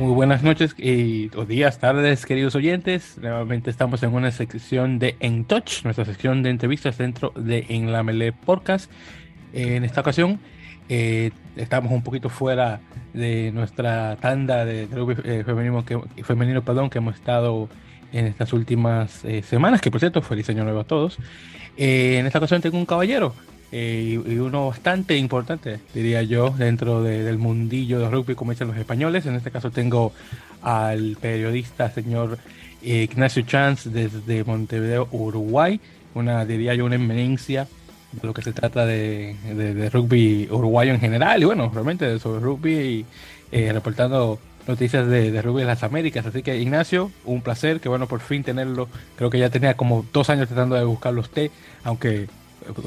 Muy buenas noches y, o días, tardes, queridos oyentes. Nuevamente estamos en una sección de En Touch, nuestra sección de entrevistas dentro de En la Mele Podcast. En esta ocasión eh, estamos un poquito fuera de nuestra tanda de, rugby eh, femenino, que, femenino perdón, que hemos estado en estas últimas eh, semanas, que por cierto, feliz año nuevo a todos. en esta ocasión tengo un caballero eh, y uno bastante importante, diría yo, dentro del mundillo de rugby, como dicen los españoles. En este caso tengo al periodista señor Ignacio Chance desde Montevideo, Uruguay, una, diría yo, una eminencia de lo que se trata de, rugby uruguayo en general y bueno, realmente sobre rugby y eh, reportando noticias de, rugby de las Américas. Así que Ignacio, un placer, que bueno por fin tenerlo. Creo que ya tenía como dos años tratando de buscarlo usted, aunque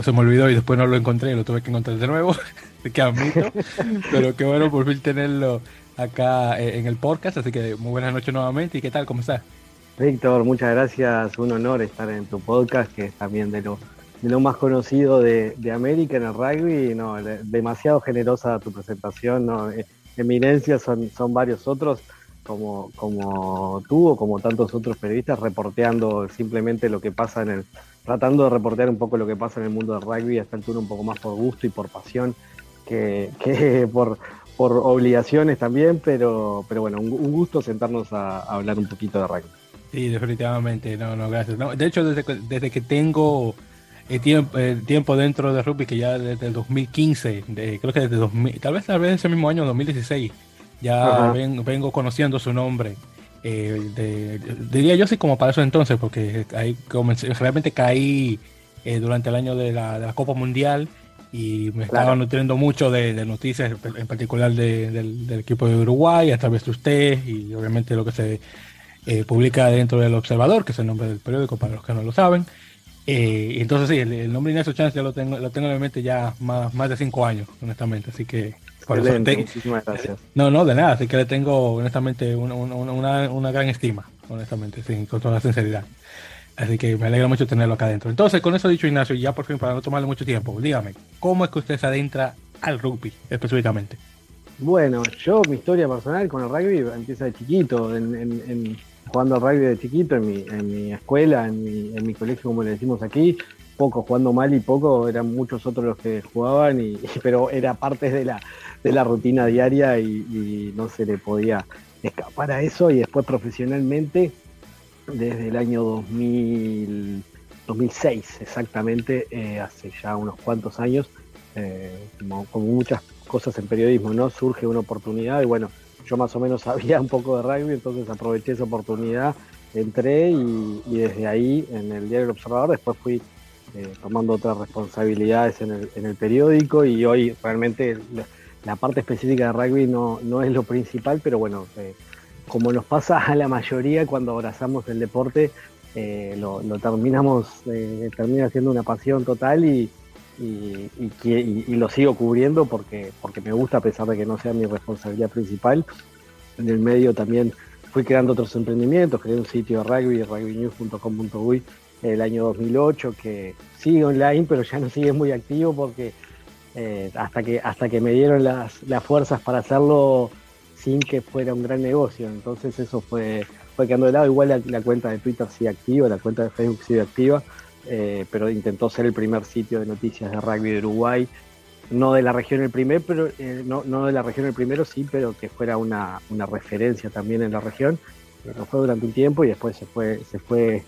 se me olvidó y después no lo encontré y lo tuve que encontrar de nuevo, que admito, pero qué bueno por fin tenerlo acá eh, en el podcast, así que muy buenas noches nuevamente. Y qué tal, ¿cómo estás? Víctor, muchas gracias, un honor estar en tu podcast, que es también de lo, de lo más conocido de, América en el rugby, no, demasiado generosa tu presentación, no, eh, eminencias son, son varios otros, como, como tú o como tantos otros periodistas, reporteando simplemente lo que pasa en el, tratando de reportear un poco lo que pasa en el mundo del rugby, a esta altura un poco más por gusto y por pasión que, por, por obligaciones también, pero, pero bueno, un, gusto sentarnos a, hablar un poquito de rugby. Sí, definitivamente, no, no, gracias. de hecho, desde, desde que tengo el tiempo, tiempo dentro de rugby, que ya desde el 2015, creo que desde 2000, tal vez tal vez ese mismo año, 2016, ya vengo conociendo su nombre. Eh, diría yo sí como para eso entonces, porque ahí comencé, realmente caí eh, durante el año de la, Copa Mundial y me estaba nutriendo mucho de, noticias, en particular del, equipo de Uruguay, a través de usted y obviamente lo que se eh, publica dentro del Observador, que es el nombre del periódico para los que no lo saben. entonces sí, el, nombre Ignacio Chance ya lo tengo, lo tengo en mente ya más, más de cinco años, honestamente, así que muchísimas gracias. No, no, de nada, así que le tengo honestamente una, gran estima, honestamente, con toda la sinceridad. Así que me alegra mucho tenerlo acá adentro. Entonces, con eso dicho, Ignacio, ya por fin, para no tomarle mucho tiempo, dígame, ¿cómo es que usted se adentra al rugby específicamente? Bueno, yo, mi historia personal con el rugby empieza de chiquito, en, jugando al rugby de chiquito, en mi, en mi escuela, en mi, en mi colegio, como le decimos aquí, poco jugando mal y poco, eran muchos otros los que jugaban, y, pero era parte de la, de la rutina diaria y, no se le podía escapar a eso. Y después profesionalmente, desde el año 2000, 2006 exactamente, eh, hace ya unos cuantos años, eh, como, muchas cosas en periodismo, ¿no? Surge una oportunidad y bueno, yo más o menos sabía un poco de rugby, entonces aproveché esa oportunidad, entré y, y desde ahí en el diario El Observador, después fui eh, tomando otras responsabilidades en el, en el, periódico y hoy realmente la parte específica de rugby no, no es lo principal, pero bueno, eh, como nos pasa a la mayoría cuando abrazamos el deporte, eh, lo, terminamos, termina siendo una pasión total y, y, y, lo sigo cubriendo porque, porque me gusta a pesar de que no sea mi responsabilidad principal. En el medio también fui creando otros emprendimientos, creé un sitio de rugby, rugbynews.com.uy el año 2008, que sigue online, pero ya no sigue muy activo porque eh, hasta, que, hasta que me dieron las, fuerzas para hacerlo sin que fuera un gran negocio. Entonces eso fue, fue quedando de lado. Igual la, cuenta de Twitter sigue activa, la cuenta de Facebook sigue activa, eh, pero intentó ser el primer sitio de noticias de rugby de Uruguay. No de la región el primer, pero eh, no, no, de la región el primero, sí, pero que fuera una, una referencia también en la región. Lo fue durante un tiempo y después se fue, se fue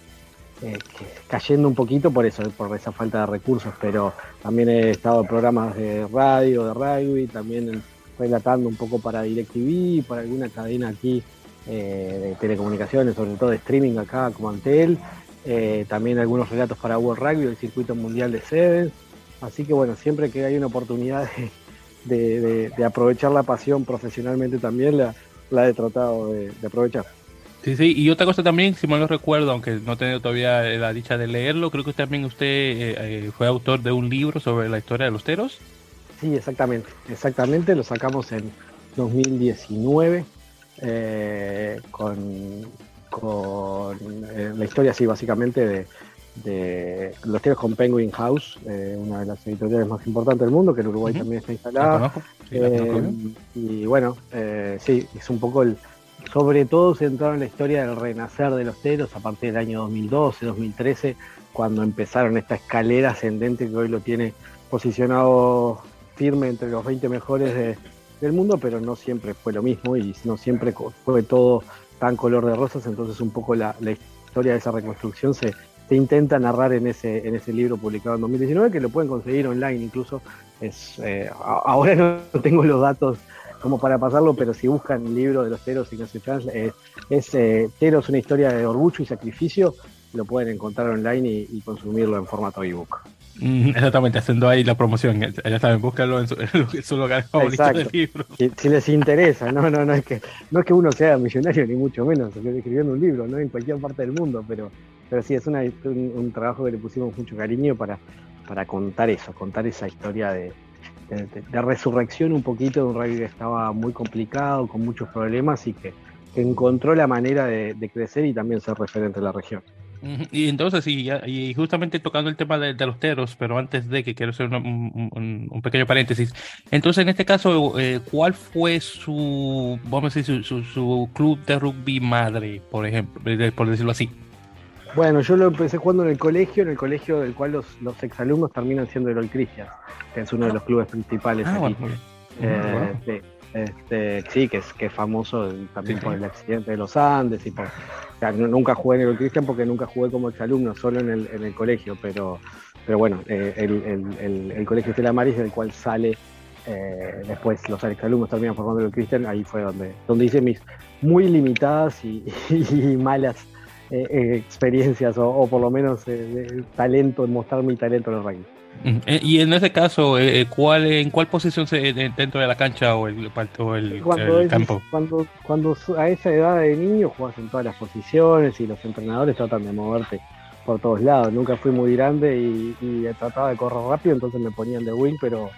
eh, cayendo un poquito por eso, por esa falta de recursos, pero también he estado en programas de radio, de rugby, también relatando un poco para DirecTV, para alguna cadena aquí eh, de telecomunicaciones, sobre todo de streaming acá como Antel, eh, también algunos relatos para World Rugby, el circuito mundial de Sevens, así que bueno, siempre que hay una oportunidad de, aprovechar la pasión profesionalmente también, la, he tratado de aprovechar. Sí, sí, y otra cosa también, si mal no recuerdo, aunque no he tenido todavía la dicha de leerlo, creo que también usted eh, eh, fue autor de un libro sobre la historia de los teros. Sí, exactamente, exactamente, lo sacamos en 2019 eh, con, con la historia, sí, básicamente de, los teros con Penguin House, una de las editoriales más importantes del mundo, que en Uruguay también está instalada. y bueno, sí, es un poco el sobre todo centrado en la historia del renacer de los teros a partir del año 2012, 2013, cuando empezaron esta escalera ascendente que hoy lo tiene posicionado firme entre los 20 mejores del mundo, pero no siempre fue lo mismo y no siempre fue todo tan color de rosas, entonces un poco la, historia de esa reconstrucción se, intenta narrar en ese, en ese libro publicado en 2019, que lo pueden conseguir online incluso. Es, eh, ahora no tengo los datos como para pasarlo, pero si buscan el libro de los Teros y no se eh, es eh, Teros, una historia de orgullo y sacrificio, lo pueden encontrar online y, consumirlo en formato ebook. Exactamente, haciendo ahí la promoción. Ya saben, búscalo en su, lugar favorito del libro. Si, les interesa, no, no, no es que no es que uno sea millonario ni mucho menos escribiendo un libro, no en cualquier parte del mundo, pero, pero sí es un, trabajo que le pusimos mucho cariño para, para contar eso, contar esa historia de, resurrección un poquito de un rugby que estaba muy complicado, con muchos problemas y que, encontró la manera de crecer y también ser referente en la región. Y entonces, y, justamente tocando el tema de, los teros, pero antes de que quiero hacer un, pequeño paréntesis, entonces en este caso, eh, ¿cuál fue su, vamos a decir, su, su, club de rugby madre, por ejemplo, por decirlo así? Bueno, yo lo empecé jugando en el colegio, en el colegio del cual los, los exalumnos terminan siendo el Christian, que es uno de los clubes principales ah, aquí. Eh, este, sí, que es, que es famoso también por el accidente de los Andes y por nunca jugué en el Cristian porque nunca jugué como exalumno, solo en el, en el colegio, pero, pero bueno, eh, el, el, colegio Estela Maris, del cual sale eh, después los exalumnos terminan formando el Cristian, ahí fue donde, donde hice mis muy limitadas y, malas eh, experiencias, o, por lo menos talento, mostrar mi talento en el rugby. Eh, y en ese caso, eh, eh, ¿cuál, ¿en cuál posición se, dentro de la cancha o el, campo? Cuando, cuando a esa edad de niño juegas en todas las posiciones y los entrenadores tratan de moverte por todos lados. Nunca fui muy grande y, y trataba de correr rápido, entonces me ponían de wing, pero,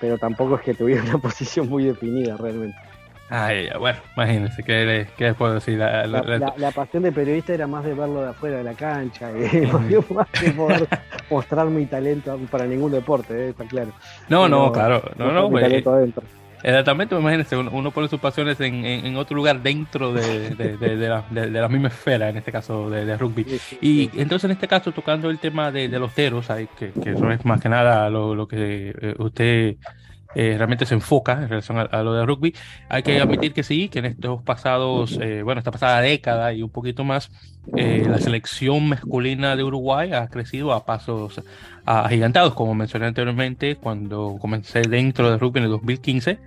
pero tampoco es que tuviera una posición muy definida realmente. Ah, bueno, imagínense, ¿qué, qué puedo decir? La, la, pasión de periodista era más de verlo de afuera de la cancha, y más de poder mostrar mi talento para ningún deporte, ¿eh? está claro. No, no, claro, no, no, pues, Exactamente, imagínense, uno, pone sus pasiones en, en, otro lugar dentro de, de, de, la, de, la, misma esfera, en este caso de, rugby. y entonces, en este caso, tocando el tema de, los teros, que, que eso es más que nada lo, lo que eh, usted eh, realmente se enfoca en relación a, lo de rugby. Hay que admitir que sí, que en estos pasados, eh, bueno, esta pasada década y un poquito más, eh, la selección masculina de Uruguay ha crecido a pasos agigantados, como mencioné anteriormente, cuando comencé dentro de rugby en el 2015.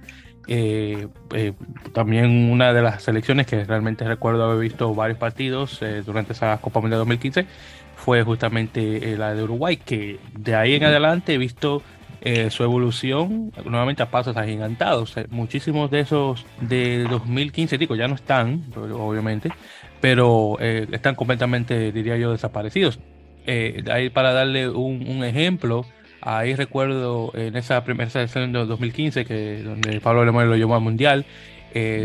también una de las selecciones que realmente recuerdo haber visto varios partidos durante esa Copa Mundial 2015 fue justamente la de Uruguay, que de ahí en adelante he visto eh, su evolución nuevamente a pasos agigantados. Eh, muchísimos de esos de 2015, digo, ya no están, obviamente, pero eh, están completamente, diría yo, desaparecidos. ahí para darle un, ejemplo, ahí recuerdo en esa primera selección de 2015, que, donde Pablo Alemán lo llevó al Mundial,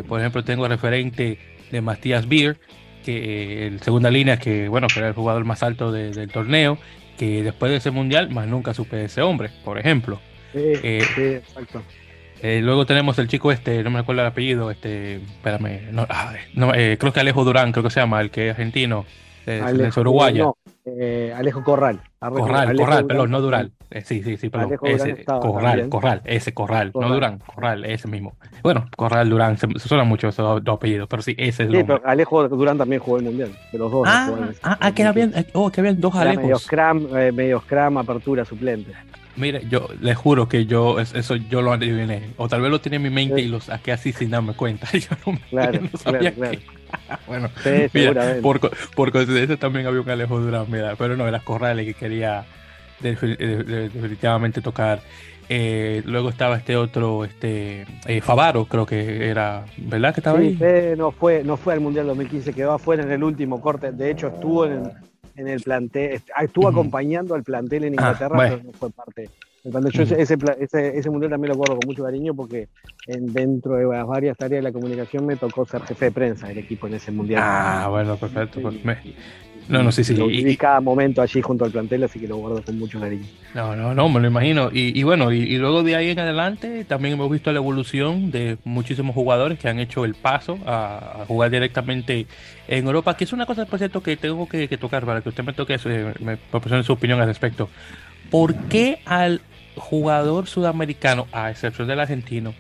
por ejemplo, tengo referente de Matías Beer, que en segunda línea, que bueno, era el jugador más alto del torneo, que después de ese mundial más nunca supe de ese hombre, por ejemplo. Sí, eh, sí exacto. Eh, luego tenemos el chico este, no me acuerdo el apellido, este, espérame, no, no eh, creo que Alejo Durán, creo que se llama, el que es argentino, de, Uruguaya. Eh, Alejo Corral. Corral, Corral, perdón, no Dural. Eh, sí, sí, sí, perdón. Ese, Corral, Corral, ese Corral, no Durán, Corral, ese mismo. Bueno, Corral, Durán, se, suenan mucho esos dos apellidos, pero sí, ese es Sí, pero Alejo Durán también jugó el Mundial, de los dos. Ah, ah, ah, que habían, oh, que habían dos Alejos. Medio scrum, eh, medio scrum, apertura, suplente. Mire, yo le juro que yo eso yo lo adiviné. O tal vez lo tiene en mi mente y lo saqué así sin darme cuenta. Yo no, claro, sabía claro, bueno, por, por, coincidencia también había un Alejo Durán, mira, pero no, era Corrales que quería definitivamente tocar. Eh, luego estaba este otro, este eh, Favaro, creo que era, ¿verdad que estaba ahí? no fue, no fue al Mundial 2015, quedó afuera en el último corte. De hecho, estuvo en, en el plantel, estuvo acompañando al plantel en ah, Inglaterra, pero no fue parte. Cuando yo ese, ese, ese, mundial también lo acuerdo con mucho cariño porque en, dentro de las varias tareas de la comunicación me tocó ser jefe de prensa del equipo en ese mundial. Ah, bueno, perfecto. Pues No, no, sí, sí. Lo viví cada momento allí junto al plantel, así que lo guardo con mucho cariño. No, no, no, me lo imagino. Y, bueno, y, luego de ahí en adelante también hemos visto la evolución de muchísimos jugadores que han hecho el paso a, jugar directamente en Europa, que es una cosa, por cierto, que tengo que, tocar para que usted me toque, eh, me proporcione su opinión al respecto. ¿Por qué al jugador sudamericano, a excepción del argentino,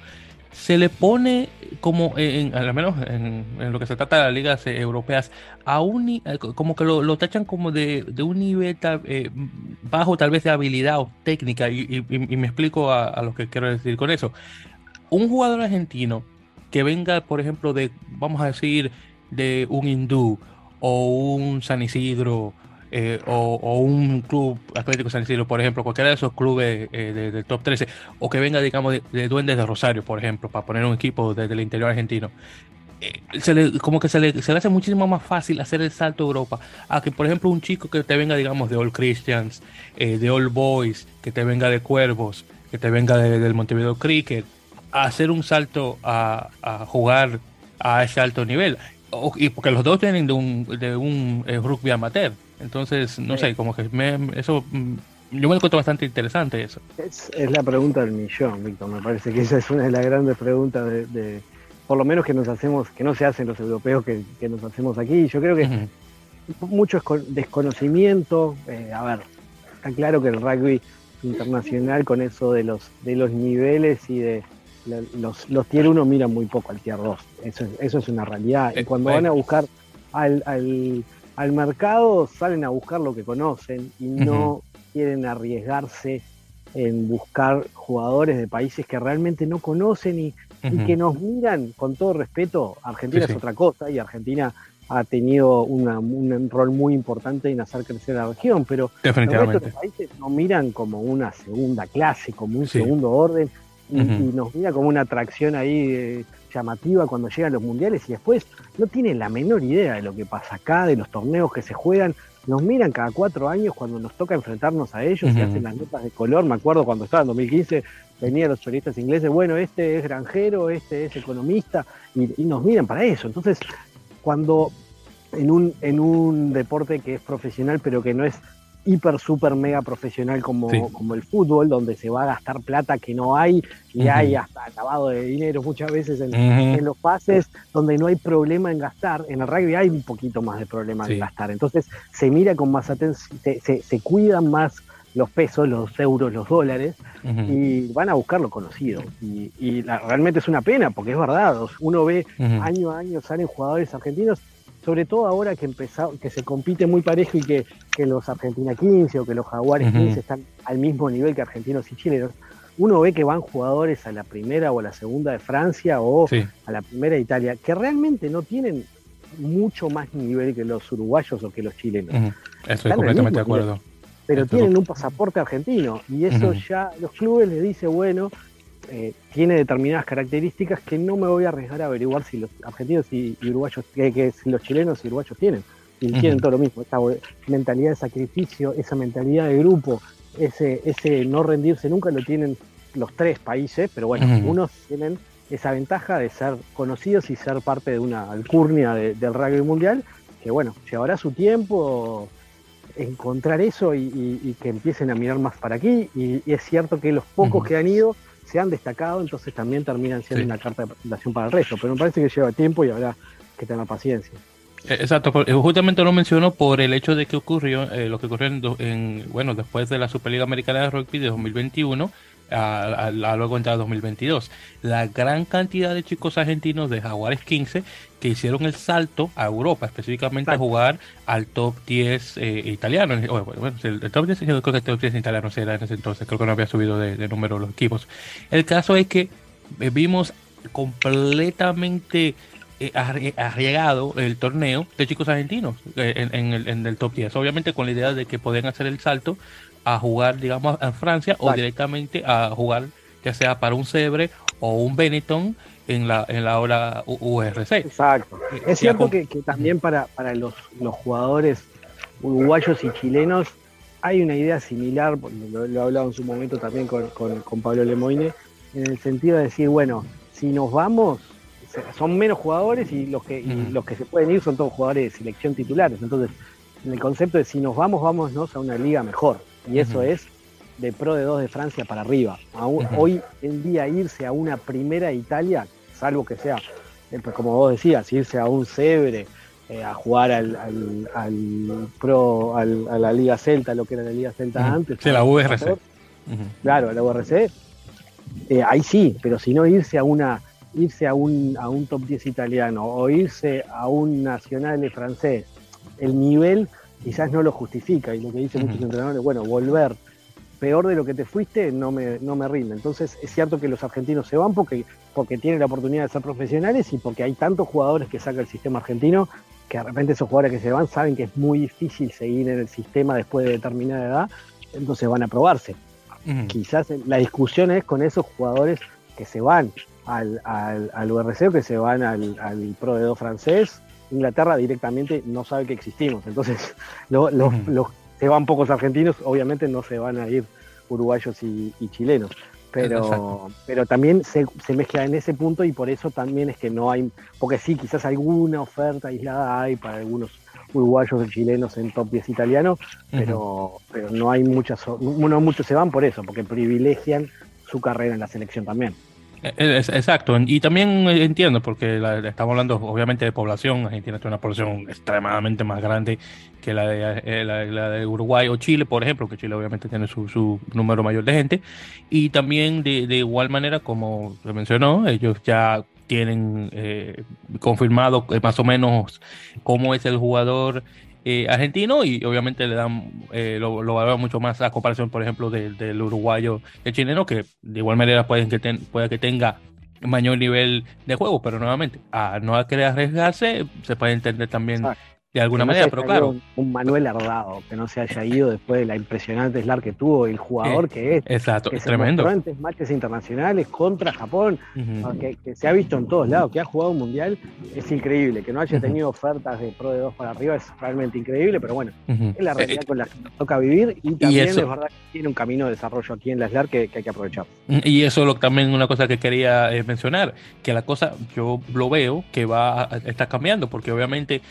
se le pone como, en, al menos en, lo que se trata de las ligas eh, europeas, a un, eh, como que lo, tachan como de, un nivel eh, bajo tal vez de habilidad o técnica, y, me explico a, lo que quiero decir con eso. Un jugador argentino que venga, por ejemplo, de, vamos a decir, de un hindú o un San Isidro eh, o, un club Atlético San Isidro, por ejemplo, cualquiera de esos clubes eh, del top 13, o que venga, digamos, de, Duendes de Rosario, por ejemplo, para poner un equipo desde el interior argentino. Eh, se le, como que se le, se le hace muchísimo más fácil hacer el salto a Europa a que, por ejemplo, un chico que te venga, digamos, de All Christians, de All Boys, que te venga de Cuervos, que te venga del Montevideo Cricket, a hacer un salto a, a jugar a ese alto nivel. y porque los dos vienen de un, de un rugby amateur. Entonces, no sé, como que eso, mm, yo me encuentro bastante interesante eso. Es, la pregunta del millón, Víctor. Me parece que esa es una de las grandes preguntas de, por lo menos que nos hacemos, que no se hacen los europeos, que, nos hacemos aquí. Yo creo que mucho desconocimiento. Eh, a ver, está claro que el rugby internacional con eso de los, de los niveles y de los, los tier 1 miran muy poco al tier 2. Eso, eso es una realidad. Y eh, cuando van a buscar al al mercado salen a buscar lo que conocen y no quieren arriesgarse en buscar jugadores de países que realmente no conocen y, que nos miran, con todo respeto, Argentina es otra cosa y Argentina ha tenido un rol muy importante en hacer crecer la región, pero los países nos miran como una segunda clase, como un segundo orden y, nos mira como una atracción ahí eh, llamativa cuando llegan los mundiales y después no tienen la menor idea de lo que pasa acá, de los torneos que se juegan. Nos miran cada cuatro años cuando nos toca enfrentarnos a ellos y hacen las notas de color. Me acuerdo cuando estaba en 2015, venían los choristas ingleses, bueno, este es granjero, este es economista, y, nos miran para eso. Entonces, cuando en un, en un deporte que es profesional pero que no es hiper, super, mega profesional como, como el fútbol, donde se va a gastar plata que no hay y hay hasta lavado de dinero muchas veces en, los pases, donde no hay problema en gastar. En el rugby hay un poquito más de problema en gastar. Entonces se mira con más atención, se, se, cuidan más los pesos, los euros, los dólares, y van a buscar lo conocido. Y, y realmente es una pena, porque es verdad, uno ve año a año salen jugadores argentinos sobre todo ahora que empezó, que se compite muy parejo y que, los Argentina 15 o que los Jaguares 15 están al mismo nivel que argentinos y chilenos, uno ve que van jugadores a la primera o a la segunda de Francia o a la primera de Italia, que realmente no tienen mucho más nivel que los uruguayos o que los chilenos. Estoy completamente de acuerdo. pero tienen un pasaporte argentino y eso ya los clubes les dice, bueno, eh, tiene determinadas características que no me voy a arriesgar a averiguar si los argentinos y, uruguayos, que, si los chilenos y uruguayos tienen. Y tienen todo lo mismo, esa mentalidad de sacrificio, esa mentalidad de grupo, ese, ese no rendirse nunca lo tienen los tres países, pero bueno, unos tienen esa ventaja de ser conocidos y ser parte de una alcurnia del rugby mundial, que bueno, llevará su tiempo encontrar eso y, que empiecen a mirar más para aquí. Y, es cierto que los pocos que han ido se han destacado, entonces también terminan siendo una carta de presentación para el resto. Pero me parece que lleva tiempo y habrá que tener paciencia. Eh, exacto, eh, justamente lo menciono por el hecho de que ocurrió eh, lo que ocurrió en, bueno después de la Superliga Americana de Rugby de 2021 a, luego entrar 2022. La gran cantidad de chicos argentinos de Jaguares 15 que hicieron el salto a Europa, específicamente a jugar al top 10 eh, italiano. Bueno, el, top 10, creo que el top 10 italiano era en ese entonces, creo que no había subido de, número los equipos. El caso es que eh, vimos completamente eh, arriesgado el torneo de chicos argentinos en, el, en, el, top 10. Obviamente con la idea de que pueden hacer el salto a jugar, digamos, en Francia o directamente a jugar ya sea para un Cebre o un Benetton en la, en la hora URC. Exacto. Eh, es cierto que, también para, para los, los jugadores uruguayos y chilenos hay una idea similar, lo, he hablado en su momento también con, con, Pablo Lemoine, en el sentido de decir, bueno, si nos vamos, son menos jugadores y los que, y los que se pueden ir son todos jugadores de selección titulares. Entonces, en el concepto de si nos vamos, vámonos a una liga mejor. Y eso es de Pro de 2 de Francia para arriba. Hoy en día irse a una primera Italia, salvo que sea, eh, pues como vos decías, irse a un Sebre, eh, a jugar al, al, Pro, a la Liga Celta, lo que era la Liga Celta antes. Sí, la URC. Claro, la URC. Eh, ahí sí, pero si no irse a una irse a un, a un top 10 italiano o irse a un nacional francés, el nivel quizás no lo justifica y lo que dicen muchos entrenadores, bueno, volver peor de lo que te fuiste no me, no me rinde. Entonces es cierto que los argentinos se van porque, porque tienen la oportunidad de ser profesionales y porque hay tantos jugadores que saca el sistema argentino que de repente esos jugadores que se van saben que es muy difícil seguir en el sistema después de determinada edad, entonces van a probarse. Quizás la discusión es con esos jugadores que se van al, al, al URC o que se van al, al Pro de 2 francés. Inglaterra directamente no sabe que existimos, entonces los, los se van pocos argentinos, obviamente no se van a ir uruguayos y, chilenos. Pero, pero también se, mezcla en ese punto y por eso también es que no hay, porque sí, quizás alguna oferta aislada hay para algunos uruguayos y chilenos en top 10 italiano, pero, pero no hay muchas, no muchos se van por eso, porque privilegian su carrera en la selección también. Exacto, y también entiendo, porque estamos hablando obviamente de población, Argentina tiene una población extremadamente más grande que la de, eh, la, de Uruguay o Chile, por ejemplo, que Chile obviamente tiene su, número mayor de gente, y también de, igual manera, como se mencionó, ellos ya tienen eh, confirmado eh, más o menos cómo es el jugador eh, argentino y obviamente le dan, eh, lo, lo valora mucho más a comparación, por ejemplo, del uruguayo y el chileno, que de igual manera pueden que puede que tenga mayor nivel de juego, pero nuevamente, a no querer arriesgarse, se puede entender también de alguna manera, pero claro. Un, Manuel Ardado, que no se haya ido después de la impresionante SLAR que tuvo, el jugador que es. Exacto, que tremendo. antes matches internacionales contra Japón, que, se ha visto en todos lados, que ha jugado un mundial, es increíble. Que no haya tenido ofertas de Pro de 2 para arriba es realmente increíble, pero bueno, es la realidad con la que nos toca vivir y también es verdad que tiene un camino de desarrollo aquí en la SLAR que, hay que aprovechar. Y eso lo, también una cosa que quería eh, mencionar, que la cosa yo lo veo que va a, está cambiando, porque obviamente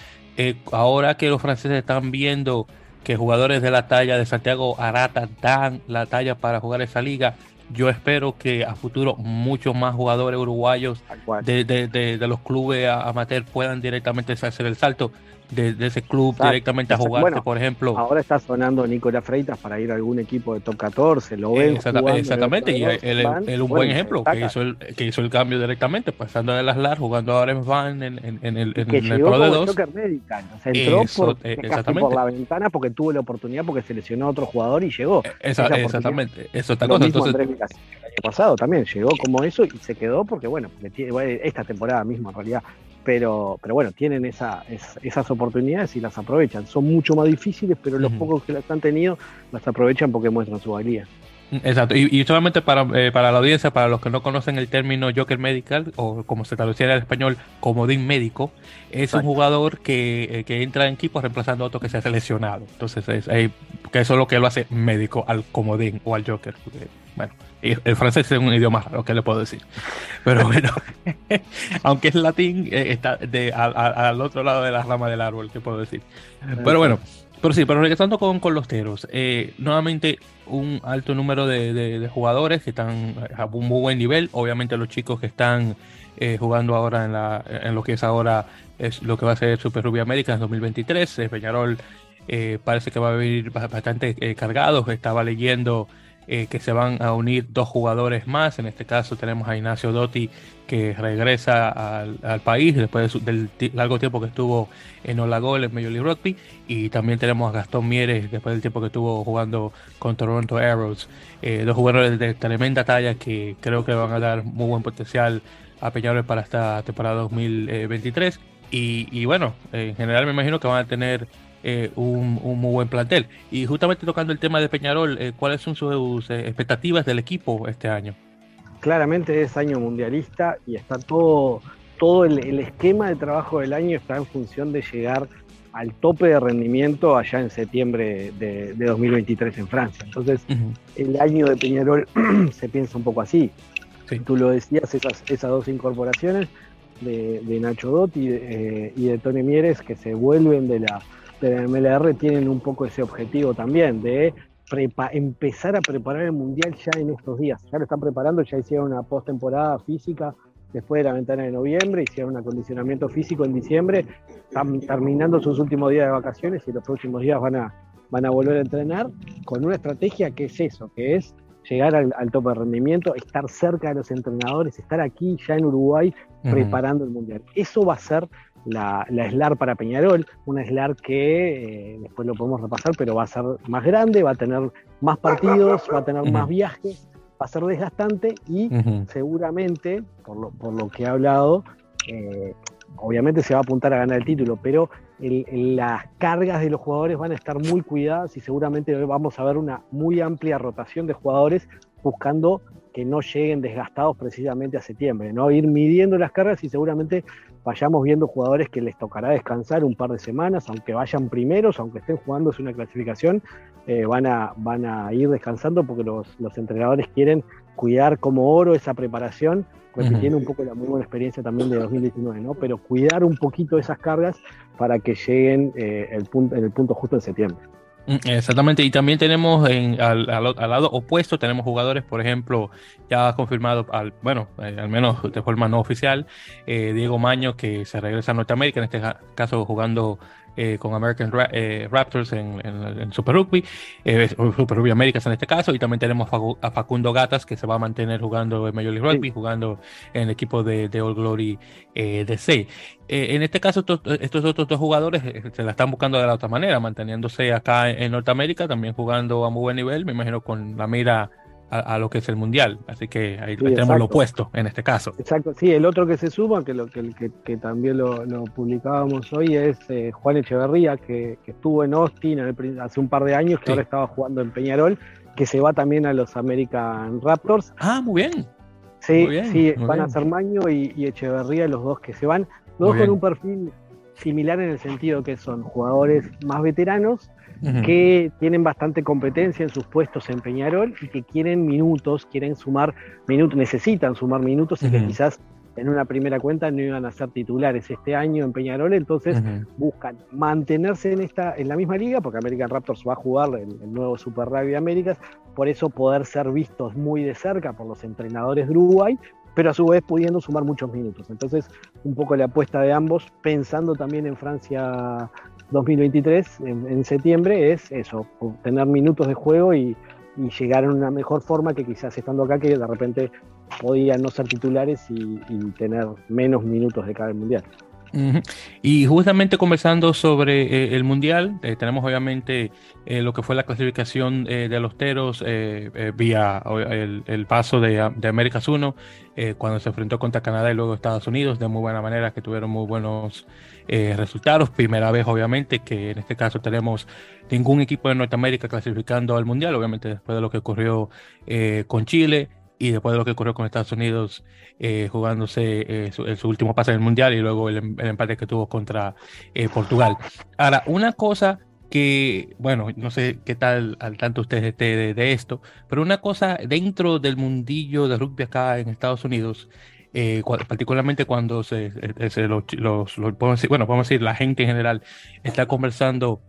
eh, ahora que los franceses están viendo que jugadores de la talla de Santiago Arata dan la talla para jugar esa liga, yo espero que a futuro muchos más jugadores uruguayos de, los clubes amateur puedan directamente hacer el salto de, ese club directamente a jugar, por ejemplo. Ahora está sonando Nicolás Freitas para ir a algún equipo de top 14, lo ven. exactamente, y él, un buen ejemplo, que hizo, el, que hizo el cambio directamente, pasando de las LAR, jugando ahora en Van en, en, en el, en el Pro de 2. Se entró por, eh, por la ventana porque tuvo la oportunidad, porque seleccionó a otro jugador y llegó. Eh, exactamente, eso está cosa. Entonces, el año pasado también llegó como eso y se quedó porque, bueno, esta temporada misma en realidad pero, pero bueno, tienen esa, esas oportunidades y las aprovechan. Son mucho más difíciles, pero los pocos que las han tenido las aprovechan porque muestran su valía. Exacto, y, solamente para, eh, para la audiencia, para los que no conocen el término Joker Medical, o como se traduciera al español, comodín médico, es un jugador que, eh, entra en equipo reemplazando a otro que se ha seleccionado. Entonces, es, que eso es lo que lo hace médico al comodín o al Joker. bueno, el francés es un idioma raro, ¿qué le puedo decir? Pero bueno, aunque es latín, eh, está de, al, otro lado de la rama del árbol, ¿qué puedo decir? Pero bueno, pero sí, pero regresando con, con los teros, eh, nuevamente un alto número de, jugadores que están a un muy buen nivel. Obviamente los chicos que están eh, jugando ahora en, la, en lo que es ahora es lo que va a ser Super Rubia América en 2023. Peñarol parece que va a venir bastante cargado. Estaba leyendo eh, que se van a unir dos jugadores más. En este caso tenemos a Ignacio Dotti que regresa al, país después del largo tiempo que estuvo en Olagol en Major League Rugby. Y también tenemos a Gastón Mieres después del tiempo que estuvo jugando con Toronto Arrows. Eh, dos jugadores de tremenda talla que creo que van a dar muy buen potencial a Peñarol para esta temporada 2023. Y, y bueno, en general me imagino que van a tener eh, un, muy buen plantel. Y justamente tocando el tema de Peñarol, eh, ¿cuáles son sus eh, expectativas del equipo este año? Claramente es año mundialista y está todo, todo el, esquema de trabajo del año está en función de llegar al tope de rendimiento allá en septiembre de, 2023 en Francia. Entonces, el año de Peñarol se piensa un poco así. Tú lo decías, esas, esas dos incorporaciones de, Nacho Dot y de, y de Tony Mieres que se vuelven de la de MLR tienen un poco ese objetivo también de empezar a preparar el Mundial ya en estos días. Ya lo están preparando, ya hicieron una postemporada física después de la ventana de noviembre, hicieron un acondicionamiento físico en diciembre, están terminando sus últimos días de vacaciones y los próximos días van a, van a volver a entrenar con una estrategia que es eso, que es llegar al, tope de rendimiento, estar cerca de los entrenadores, estar aquí ya en Uruguay preparando el Mundial. Eso va a ser la, la SLAR para Peñarol, una SLAR que eh, después lo podemos repasar, pero va a ser más grande, va a tener más partidos, va a tener más viajes, va a ser desgastante y seguramente, por lo, por lo que he hablado, eh, obviamente se va a apuntar a ganar el título, pero las cargas de los jugadores van a estar muy cuidadas y seguramente vamos a ver una muy amplia rotación de jugadores buscando que no lleguen desgastados precisamente a septiembre, ¿no? Ir midiendo las cargas y seguramente vayamos viendo jugadores que les tocará descansar un par de semanas, aunque vayan primeros, aunque estén jugando una clasificación, eh, van, a, van a ir descansando porque los, los entrenadores quieren cuidar como oro esa preparación, repitiendo un poco la muy buena experiencia también de 2019, ¿no? Pero cuidar un poquito esas cargas para que lleguen eh, el punto, en el punto justo en septiembre. Mm, exactamente, y también tenemos en, al, lado opuesto, tenemos jugadores, por ejemplo, ya confirmado, al, bueno, eh, al menos de forma no oficial, eh, Diego Maño, que se regresa a Norteamérica, en este caso jugando eh, con American eh, Raptors en, Super Rugby, eh, Super Rugby Américas en este caso, y también tenemos a Facundo Gatas que se va a mantener jugando en Major League Rugby, jugando en el equipo de, de All Glory DC. en este caso, estos, otros dos jugadores se la están buscando de la otra manera, manteniéndose acá en Norteamérica, también jugando a muy buen nivel, me imagino con la mira a, lo que es el mundial. Así que ahí tenemos lo opuesto en este caso. Exacto, sí, el otro que se suma, que, lo, que, que, también lo, publicábamos hoy, es eh, Juan Echeverría, que, estuvo en Austin hace un par de años, que ahora estaba jugando en Peñarol, que se va también a los American Raptors. Ah, muy bien. Sí, sí, van a ser Maño y, Echeverría los dos que se van. Los dos con un perfil similar en el sentido que son jugadores más veteranos, que tienen bastante competencia en sus puestos en Peñarol y que quieren minutos, quieren sumar minutos, necesitan sumar minutos y que quizás en una primera cuenta no iban a ser titulares este año en Peñarol, entonces buscan mantenerse en esta en la misma liga, porque American Raptors va a jugar el, el, nuevo Super Rugby Américas, por eso poder ser vistos muy de cerca por los entrenadores de Uruguay, pero a su vez pudiendo sumar muchos minutos. Entonces, un poco la apuesta de ambos, pensando también en Francia 2023, en, septiembre, es eso, tener minutos de juego y, llegar en una mejor forma que quizás estando acá, que de repente podían no ser titulares y, tener menos minutos de cada mundial. Y justamente conversando sobre eh, el Mundial, eh, tenemos obviamente eh, lo que fue la clasificación de los Teros vía el, paso de, de Américas 1, cuando se enfrentó contra Canadá y luego Estados Unidos, de muy buena manera, que tuvieron muy buenos resultados. Primera vez, obviamente, que en este caso tenemos ningún equipo de Norteamérica clasificando al Mundial, obviamente después de lo que ocurrió con Chile y después de lo que ocurrió con Estados Unidos eh, jugándose eh, su, último pase en el Mundial y luego el, empate que tuvo contra eh, Portugal. Ahora, una cosa que, bueno, no sé qué tal al tanto ustedes esté de, esto, pero una cosa dentro del mundillo de rugby acá en Estados Unidos, particularmente cuando se, los, podemos decir, bueno, podemos decir, la gente en general está conversando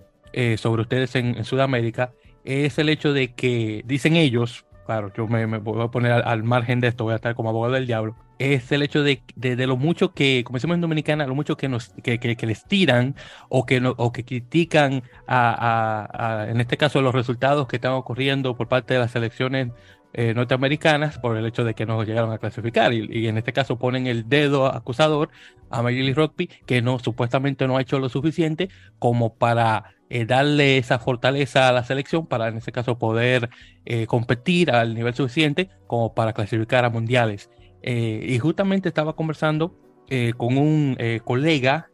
sobre ustedes en Sudamérica, es el hecho de que, dicen ellos, claro, yo me, voy a poner al, margen de esto, voy a estar como abogado del diablo, es el hecho de, de, lo mucho que, como decimos en Dominicana, lo mucho que, nos, que, que, les tiran o que, no, o que critican, a, en este caso, los resultados que están ocurriendo por parte de las selecciones eh, norteamericanas por el hecho de que no llegaron a clasificar. Y, en este caso ponen el dedo acusador a League Rugby que no supuestamente no ha hecho lo suficiente como para eh, darle esa fortaleza a la selección para en este caso poder eh, competir al nivel suficiente como para clasificar a mundiales. Eh, y justamente estaba conversando con un colega,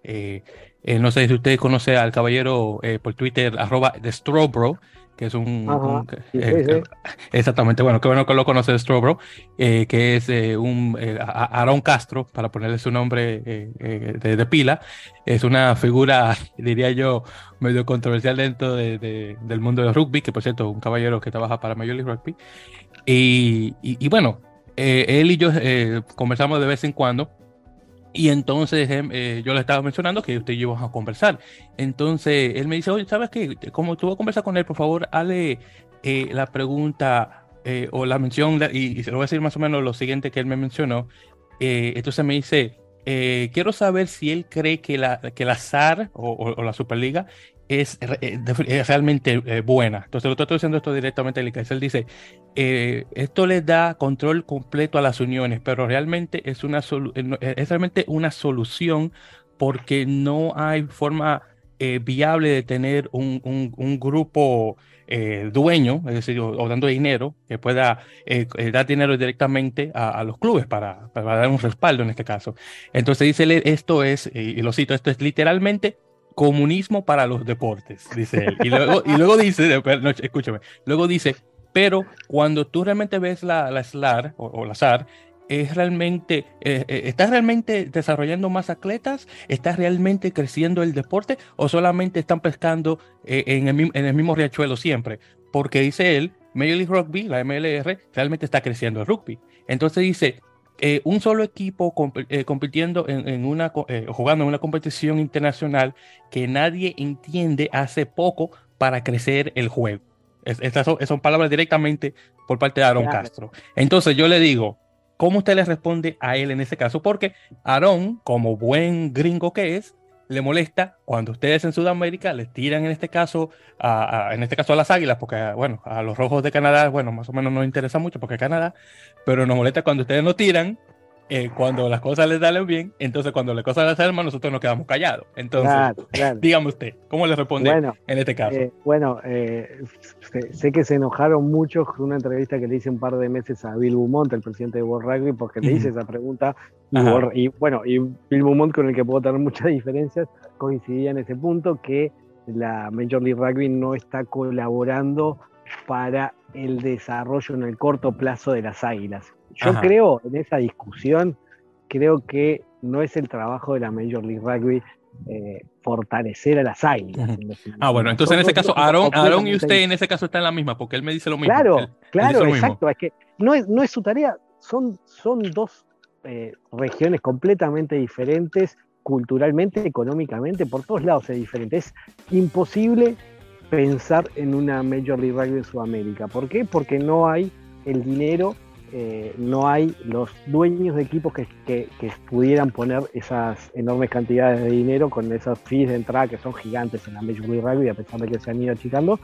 no sé si usted conoce al caballero por Twitter, arroba The Strobro, que es un... Exactamente, bueno, qué bueno que lo conoce Strobro, eh, que es eh, un eh, Aaron Castro, para ponerle su nombre de, pila, es una figura, diría yo, medio controversial dentro de, del mundo del rugby, que por cierto, un caballero que trabaja para Major League Rugby. Y, y, y bueno, él y yo conversamos de vez en cuando Y entonces em, eh, yo le estaba mencionando que usted y yo vamos a conversar. Entonces él me dice, oye, ¿sabes qué? Como tú vas a conversar con él, por favor, hale eh, la pregunta eh, o la mención, y, se lo voy a decir más o menos lo siguiente que él me mencionó. entonces me dice, quiero saber si él cree que la, que la SAR o, la Superliga es, realmente buena. Entonces, lo estoy diciendo esto directamente a Él dice, esto le da control completo a las uniones, pero realmente es, una es realmente una solución porque no hay forma viable de tener un, un, grupo eh, dueño, es decir, o, dando dinero, que pueda eh, eh, dar dinero directamente a, los clubes para, para, dar un respaldo en este caso. Entonces dice, esto es, y lo cito, esto es literalmente comunismo para los deportes, dice él. Y luego, y luego dice, escúchame, luego dice, pero cuando tú realmente ves la, la SLAR o, la SAR, es realmente, eh, eh, ¿estás realmente desarrollando más atletas? ¿Estás realmente creciendo el deporte? ¿O solamente están pescando eh, en, el, mismo riachuelo siempre? Porque dice él, Major League Rugby, la MLR, realmente está creciendo el rugby. Entonces dice, un solo equipo compitiendo en, jugando en una competición internacional que nadie entiende hace poco para crecer el juego. Estas son, palabras directamente por parte de Aaron Castro. Entonces yo le digo, ¿Cómo usted le responde a él en ese caso? Porque Aarón, como buen gringo que es, le molesta cuando ustedes en Sudamérica le tiran en este caso a, en este caso a las águilas, porque bueno, a los rojos de Canadá, bueno, más o menos no interesa mucho porque es Canadá, pero nos molesta cuando ustedes nos tiran eh, cuando las cosas les salen bien, entonces cuando las cosas les salen mal, nosotros nos quedamos callados. Entonces, dígame usted, ¿cómo le responde en este caso? Eh, bueno, eh, sé que se enojaron mucho con una entrevista que le hice un par de meses a Bill Beaumont, el presidente de World Rugby, porque le hice esa pregunta. Y, bueno, y Bill Beaumont, con el que puedo tener muchas diferencias, coincidía en ese punto que la Major League Rugby no está colaborando para el desarrollo en el corto plazo de las águilas. Yo creo en esa discusión, creo que no es el trabajo de la Major League Rugby eh, fortalecer a las águilas. Ah, bueno, entonces en ese caso, Aaron, y usted en ese caso están en la misma, porque él me dice lo mismo. Claro, claro, exacto. Es que no es, no es su tarea, son, son dos eh, regiones completamente diferentes, culturalmente, económicamente, por todos lados es diferente. Es imposible pensar en una Major League Rugby en Sudamérica. ¿Por qué? Porque no hay el dinero eh, no hay los dueños de equipos que, pudieran poner esas enormes cantidades de dinero con esas fees de entrada que son gigantes en la Major League Rugby, a pesar de que se han ido achicando,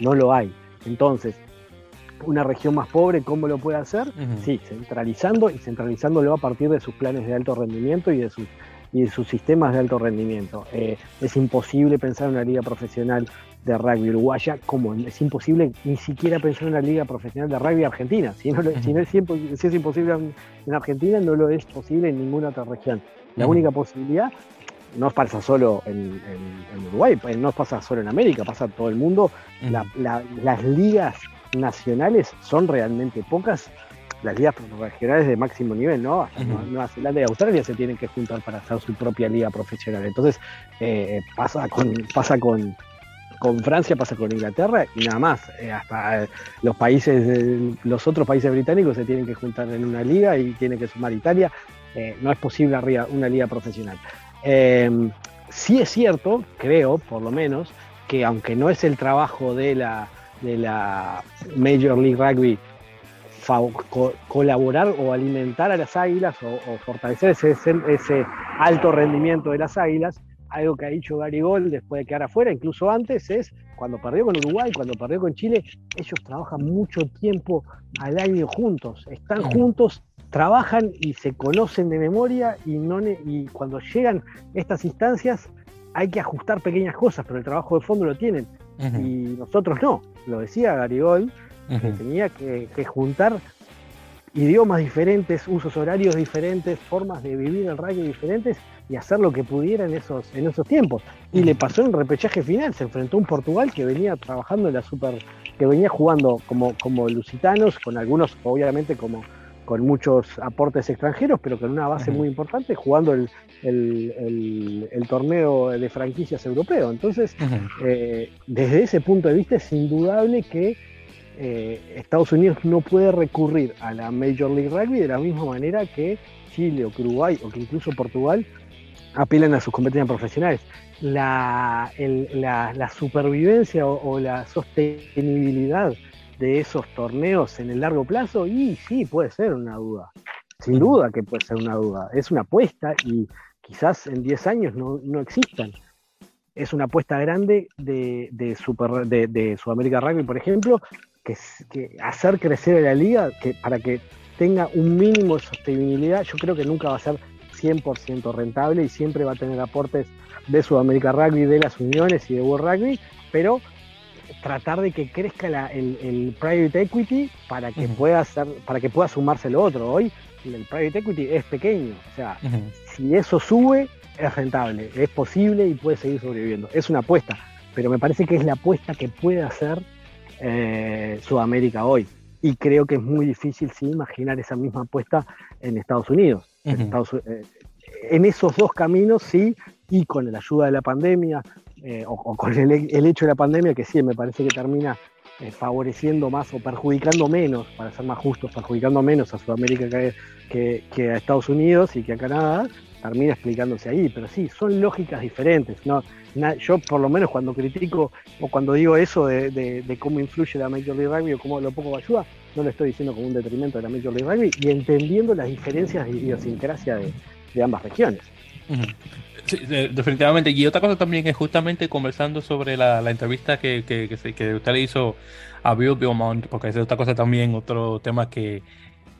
no lo hay. Entonces, una región más pobre, ¿cómo lo puede hacer? Sí, centralizando y centralizándolo a partir de sus planes de alto rendimiento y de sus y de sus sistemas de alto rendimiento. Eh, es imposible pensar en una liga profesional de rugby uruguaya, como es imposible ni siquiera pensar en una liga profesional de rugby argentina. Si, no, si, no es, si es, imposible en Argentina, no lo es posible en ninguna otra región. La única posibilidad no pasa solo en, Uruguay, eh, no pasa solo en América, pasa en todo el mundo. las ligas nacionales son realmente pocas las ligas regionales de máximo nivel, ¿no? Nueva Zelanda y Australia se tienen que juntar para hacer su propia liga profesional. Entonces, eh, pasa con, pasa con, con Francia, pasa con Inglaterra y nada más. Eh, hasta eh, los países, los otros países británicos se tienen que juntar en una liga y tiene que sumar Italia. no es posible una liga profesional. sí es cierto, creo, por lo menos, que aunque no es el trabajo de la, de la Major League Rugby colaborar o alimentar a las águilas o, fortalecer ese, ese, alto rendimiento de las águilas, algo que ha dicho Gary Gold después de quedar afuera, incluso antes, es cuando perdió con Uruguay, cuando perdió con Chile, ellos trabajan mucho tiempo al año juntos, están juntos, trabajan y se conocen de memoria y, no y cuando llegan estas instancias hay que ajustar pequeñas cosas, pero el trabajo de fondo lo tienen. Y nosotros no, lo decía Gary Gold, que tenía que, juntar idiomas diferentes, usos horarios diferentes, formas de vivir el rugby diferentes y hacer lo que pudiera en esos, en esos tiempos. Y le pasó en el repechaje final, se enfrentó a un Portugal que venía trabajando en la Super, que venía jugando como, como lusitanos, con algunos obviamente como con muchos aportes extranjeros, pero con una base muy importante, jugando el, el, torneo de franquicias europeo. Entonces, eh, desde ese punto de vista es indudable que Estados Unidos no puede recurrir a la Major League Rugby de la misma manera que Chile o que Uruguay o que incluso Portugal apelan a sus competencias profesionales. La, la, supervivencia o, la sostenibilidad de esos torneos en el largo plazo, y sí, puede ser una duda. Sin duda que puede ser una duda. Es una apuesta y quizás en 10 años no, no existan. Es una apuesta grande de, de, Sudamérica Rugby, por ejemplo, que, que hacer crecer a la liga que, para que tenga un mínimo de sostenibilidad, yo creo que nunca va a ser 100% rentable y siempre va a tener aportes de Sudamérica Rugby, de las uniones y de World Rugby, pero tratar de que crezca el, private equity para que pueda hacer, para que pueda sumarse lo otro. Hoy el private equity es pequeño, o sea, si eso sube es rentable, es posible y puede seguir sobreviviendo. Es una apuesta, pero me parece que es la apuesta que puede hacer eh, Sudamérica hoy y creo que es muy difícil sí, imaginar esa misma apuesta en Estados Unidos. Eh, en, esos dos caminos sí, y con la ayuda de la pandemia, eh, o, con el, hecho de la pandemia, que sí, me parece que termina eh, favoreciendo más o perjudicando menos, para ser más justos, perjudicando menos a Sudamérica que, a Estados Unidos y que a Canadá, termina explicándose ahí, pero sí, son lógicas diferentes. ¿no? Yo por lo menos cuando critico o cuando digo eso de, cómo influye la Major League Rugby o cómo lo poco ayuda, no lo estoy diciendo como un detrimento de la Major League Rugby y entendiendo las diferencias de idiosincrasia de, ambas regiones. Sí, definitivamente. Y otra cosa también es justamente conversando sobre la, entrevista que, que, que, usted le hizo a Bill Beaumont, porque es otra cosa también, otro tema que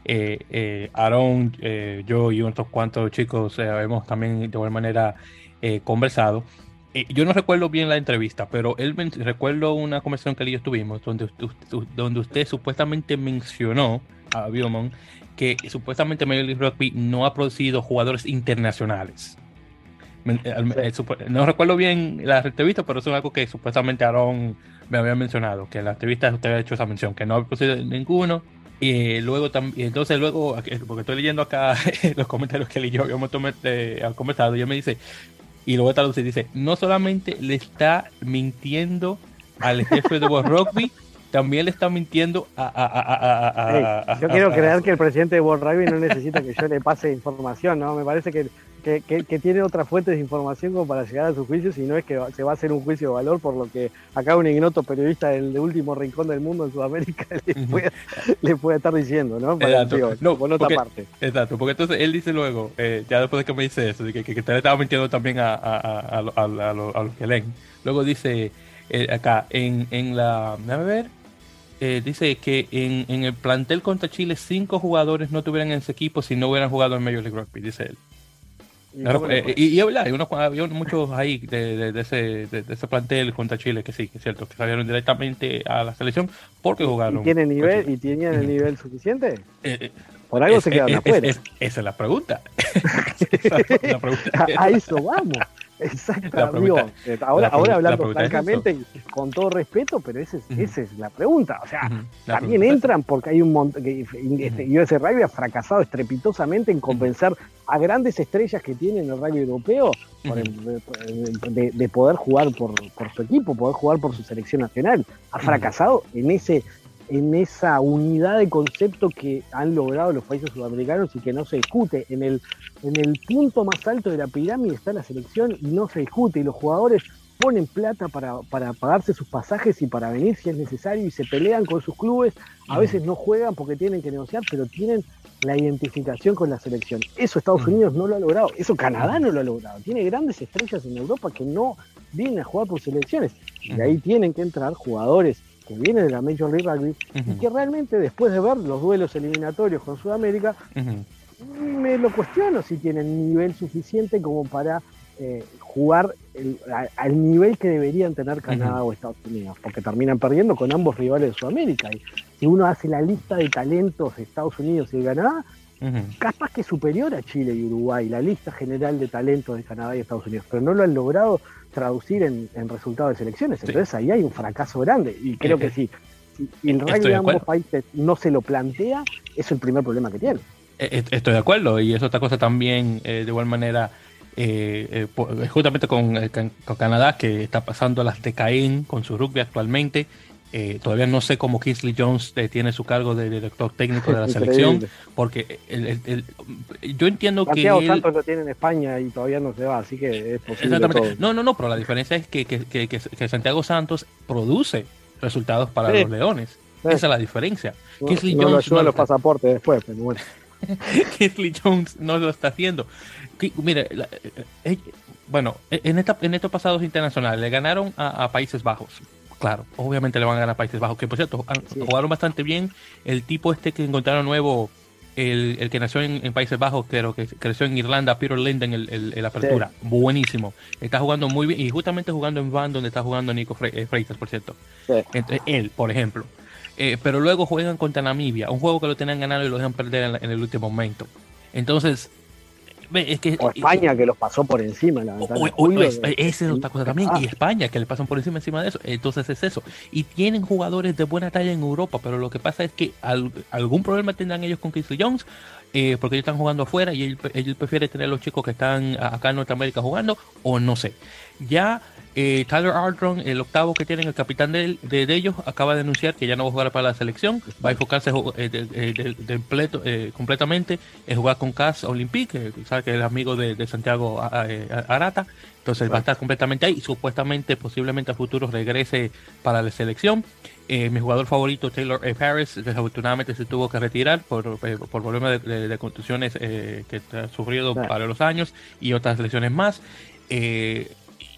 eh, eh, Aaron, eh, yo y otros cuantos chicos eh, hemos también de alguna manera conversado. Yo no recuerdo bien la entrevista, pero él recuerdo una conversación que él y yo tuvimos donde, donde usted supuestamente mencionó a Biomon que supuestamente Major League Rugby no ha producido jugadores internacionales. No recuerdo bien la entrevista, pero eso es algo que supuestamente Aaron me había mencionado, que en la entrevista usted había hecho esa mención, que no ha producido ninguno y luego también, entonces luego, porque estoy leyendo acá los comentarios que él y yo habíamos eh, conversado, y él me dice, y luego traduce, dice, no solamente le está mintiendo al jefe de World Rugby, también le está mintiendo a... yo quiero creer que el presidente de World Rugby no necesita que yo le pase información, ¿no? Me parece que que, tiene otras fuentes de información como para llegar a su juicio, si no es que se va a hacer un juicio de valor por lo que acá un ignoto periodista del último rincón del mundo en Sudamérica le puede, estar diciendo, ¿no? exacto. no, por otra parte. Exacto, porque entonces él dice luego, eh, ya después de que me dice eso, que, que, le estaba mintiendo también a, a, los que leen. Luego dice eh, acá, en, en la... Déjame ver. Eh, dice que en, en, el plantel contra Chile cinco jugadores no tuvieran en ese equipo si no hubieran jugado en Major League Rugby, dice él. Eh, y, y, había, había muchos ahí de, de, ese, de, ese plantel contra Chile que sí, que es cierto, que salieron directamente a la selección porque jugaron. ¿Y, tienen nivel, ¿y tenían el nivel suficiente? Eh, eh, Por algo se quedaron afuera. esa es la pregunta. a eso vamos. Exacto, eh, ahora, ahora hablando francamente y con todo respeto, pero esa es, la pregunta. O sea, también entran porque hay un montón. Que, este, US Rugby ha fracasado estrepitosamente en convencer a grandes estrellas que tienen el rugby europeo de, poder jugar por, por su equipo, poder jugar por su selección nacional. Ha fracasado en ese en esa unidad de concepto que han logrado los países sudamericanos y que no se discute. En el, en el punto más alto de la pirámide está la selección y no se discute. Y los jugadores ponen plata para, para pagarse sus pasajes y para venir si es necesario y se pelean con sus clubes. A veces no juegan porque tienen que negociar, pero tienen la identificación con la selección. Eso Estados Unidos no lo ha logrado, eso Canadá no lo ha logrado. Tiene grandes estrellas en Europa que no vienen a jugar por selecciones. Y ahí tienen que entrar jugadores que viene de la Major League Rugby y que realmente después de ver los duelos eliminatorios con Sudamérica, me lo cuestiono si tienen nivel suficiente como para eh, jugar al nivel que deberían tener Canadá o Estados Unidos, porque terminan perdiendo con ambos rivales de Sudamérica. Y si uno hace la lista de talentos de Estados Unidos y de Canadá, capaz que superior a Chile y Uruguay, la lista general de talentos de Canadá y Estados Unidos, pero no lo han logrado traducir en, resultados de selecciones. Entonces ahí hay un fracaso grande. Y creo que sí. Si el rugby de ambos países no se lo plantea, es el primer problema que tiene. E, e, estoy de acuerdo, y es otra cosa también, eh, de igual manera, eh, eh, justamente con, Canadá, que está pasando a las de Caín con su rugby actualmente. Eh, todavía no sé cómo Kingsley Jones eh, tiene su cargo de director técnico de la selección, porque yo entiendo que. Él, Santos lo tiene en España y todavía no se va, así que es posible. Exactamente. No, no, no, pero la diferencia es que, que, que, Santiago Santos produce resultados para los Leones. Esa es la diferencia. No, Kingsley Jones. no los pasaportes después, pero bueno. Kingsley Jones no lo está haciendo. Mire, eh, bueno, en, esta, en estos pasados internacionales le ganaron a Países Bajos Claro, obviamente le van a ganar a Países Bajos, que por cierto, jugaron bastante bien. El tipo este que encontraron nuevo, el, que nació en, Países Bajos, pero que creció en Irlanda, Peter Linden, en el, apertura. Buenísimo. Está jugando muy bien y justamente jugando en Van, donde está jugando Nico eh, Freitas, por cierto. Entre él, por ejemplo. Eh, pero luego juegan contra Namibia, un juego que lo tenían ganado y lo dejan perder en el último momento. Entonces, o España que los pasó por encima la esa es otra cosa también y España que le pasan por encima encima de eso. Entonces es eso. Y tienen jugadores de buena talla en Europa pero lo que pasa es que algún problema tendrán ellos con Chris Jones eh, porque ellos están jugando afuera y ellos, ellos prefieren tener a los chicos que están acá en Norteamérica jugando o no sé. Ya eh, Tyler Ardron, el octavo que tienen, el capitán de, ellos, acaba de anunciar que ya no va a jugar para la selección, va a enfocarse eh, de, completamente en jugar con CAS Olympique, que sabe que es el amigo de, Santiago Arata, entonces va a estar completamente ahí. Y supuestamente, posiblemente a futuro regrese para la selección. mi jugador favorito, Taylor Harris, desafortunadamente se tuvo que retirar por, por problemas de, contusiones que ha sufrido para los años y otras lesiones más. Eh,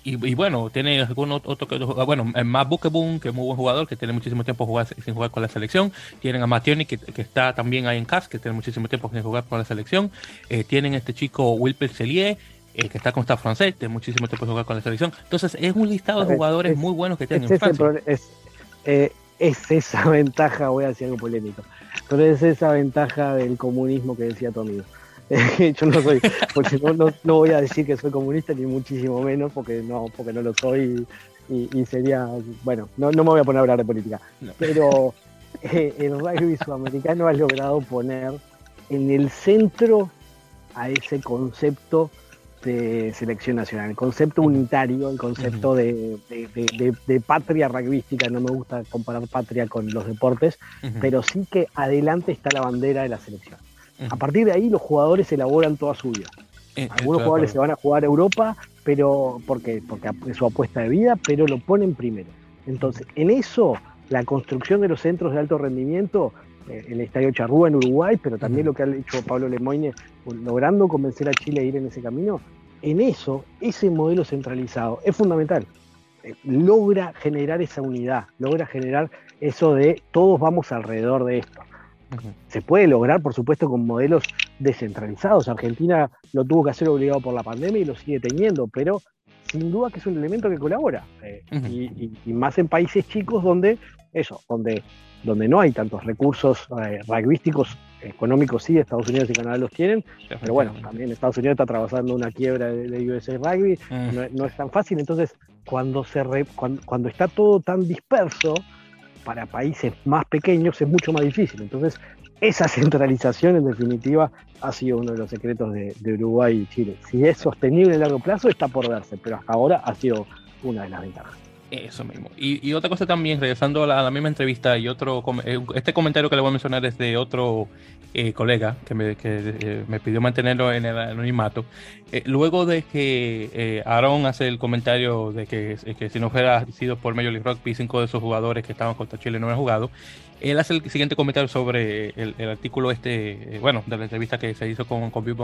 y, bueno, tiene algún otro que. Bueno, más Boom, que es muy buen jugador, que tiene muchísimo tiempo jugar, sin jugar con la selección. Tienen a Mattioni, que, está también ahí en CAS, que tiene muchísimo tiempo sin jugar con la selección. Eh, tienen este chico Wilper Celier, eh, que está con Staff francés, tiene muchísimo tiempo sin jugar con la selección. Entonces, es un listado de jugadores muy buenos que tienen. Es, eh, es, esa ventaja, voy a decir algo polémico, pero es esa ventaja del comunismo que decía tu amigo. yo no soy, porque no, no, voy a decir que soy comunista ni muchísimo menos, porque no, porque no lo soy y, sería, bueno, no, no me voy a poner a hablar de política, pero eh, el rugby sudamericano ha logrado poner en el centro a ese concepto de selección nacional, el concepto unitario, el concepto de, de, patria rugbyística, no me gusta comparar patria con los deportes, pero sí que adelante está la bandera de la selección. A partir de ahí los jugadores elaboran toda su vida. Eh, Algunos jugadores se van a jugar a Europa, pero porque, porque es su apuesta de vida, pero lo ponen primero. Entonces, en eso, la construcción de los centros de alto rendimiento, eh, el Estadio Charrúa en Uruguay, pero también lo que ha hecho Pablo Lemoyne, logrando convencer a Chile a ir en ese camino, en eso, ese modelo centralizado es fundamental. Eh, logra generar esa unidad, logra generar eso de todos vamos alrededor de esto. Se puede lograr, por supuesto, con modelos descentralizados. Argentina lo tuvo que hacer obligado por la pandemia y lo sigue teniendo, pero sin duda que es un elemento que colabora. Eh, y, más en países chicos donde, eso, donde, donde no hay tantos recursos eh, económicos sí, Estados Unidos y Canadá los tienen, pero bueno, también Estados Unidos está atravesando una quiebra de, de USA Rugby, no, es tan fácil, entonces cuando, se cuando está todo tan disperso, para países más pequeños es mucho más difícil. Entonces, esa centralización en definitiva ha sido uno de los secretos de, Uruguay y Chile. Si es sostenible a largo plazo, está por darse, pero hasta ahora ha sido una de las ventajas. Eso mismo. Y, otra cosa también, regresando a la, misma entrevista y otro, eh, este comentario que le voy a mencionar es de otro eh, colega que, me, eh, me, pidió mantenerlo en el anonimato. luego de que Aaron hace el comentario de que, que, si no fuera sido por Major League Rugby, cinco de esos jugadores que estaban contra Chile no han jugado, él hace el siguiente comentario sobre el, artículo este, bueno, de la entrevista que se hizo con, con Bill.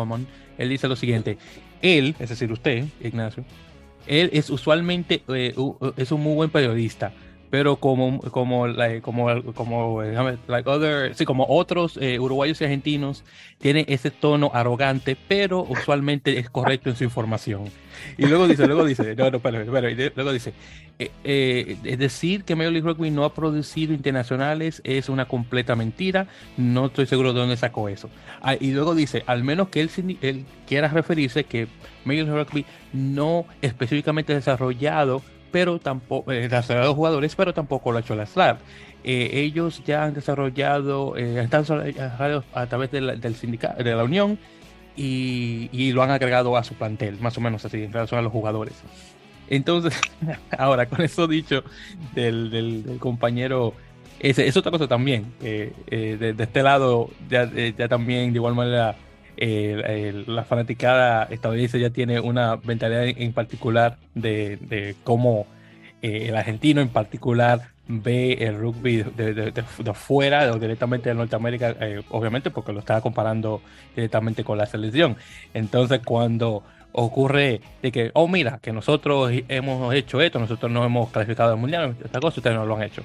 Él dice lo siguiente, él, es decir, usted, Ignacio, él es usualmente eh, es un muy buen periodista, pero como como como como like other, sí, como otros eh, uruguayos y argentinos tiene ese tono arrogante, pero usualmente es correcto en su información. Y luego dice, luego dice, no, no, luego dice, eh, es decir que Major League Rugby no ha producido internacionales es una completa mentira. No estoy seguro de dónde sacó eso. Ah, y luego dice, al menos que él, él quiera referirse que Major League Rugby no específicamente desarrollado, pero tampoco eh, desarrollado jugadores, pero tampoco lo ha hecho la SLAR. Eh, ellos ya han desarrollado, eh, están a través del sindicato, de la unión y, lo han agregado a su plantel, más o menos así, en relación a los jugadores. Entonces, ahora con eso dicho del, compañero, es otra cosa también. Eh, de, este lado, ya, también de igual manera la fanaticada estadounidense ya tiene una mentalidad en particular de, cómo eh, el argentino en particular ve el rugby de, de, de, fuera o directamente de Norteamérica, eh, obviamente porque lo estaba comparando directamente con la selección. Entonces cuando ocurre de que, oh mira, que nosotros hemos hecho esto, nosotros no hemos clasificado al mundial, esta cosa ustedes no lo han hecho.